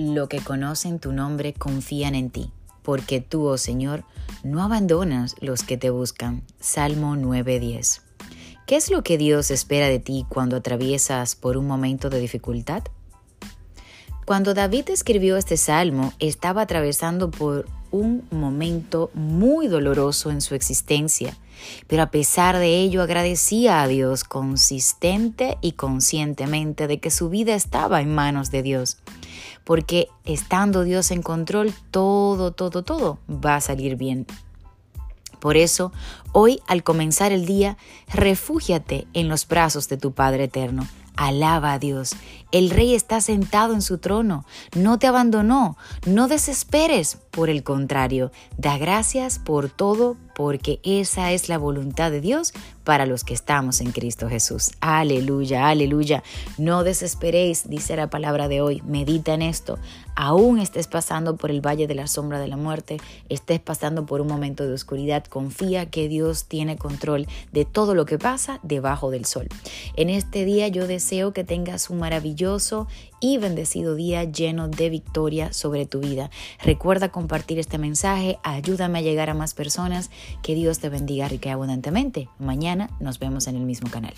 lo que conocen tu nombre confían en ti, porque tú, oh Señor, no abandonas los que te buscan. Salmo 9:10. ¿Qué es lo que Dios espera de ti cuando atraviesas por un momento de dificultad? Cuando David escribió este salmo, estaba atravesando por un momento muy doloroso en su existencia, pero a pesar de ello agradecía a Dios consistente y conscientemente de que su vida estaba en manos de Dios, porque estando Dios en control, todo, todo, todo va a salir bien. Por eso, hoy al comenzar el día, refúgiate en los brazos de tu Padre Eterno Alaba a Dios. El rey está sentado en su trono. No te abandonó. No desesperes. Por el contrario, da gracias por todo porque esa es la voluntad de Dios para los que estamos en Cristo Jesús. Aleluya, aleluya. No desesperéis, dice la palabra de hoy. Medita en esto. Aún estés pasando por el valle de la sombra de la muerte, estés pasando por un momento de oscuridad, confía que Dios tiene control de todo lo que pasa debajo del sol. En este día yo deseo que tengas un maravilloso y bendecido día lleno de victoria sobre tu vida. Recuerda compartir este mensaje, ayúdame a llegar a más personas. Que Dios te bendiga rica abundantemente. Mañana nos vemos en el mismo canal.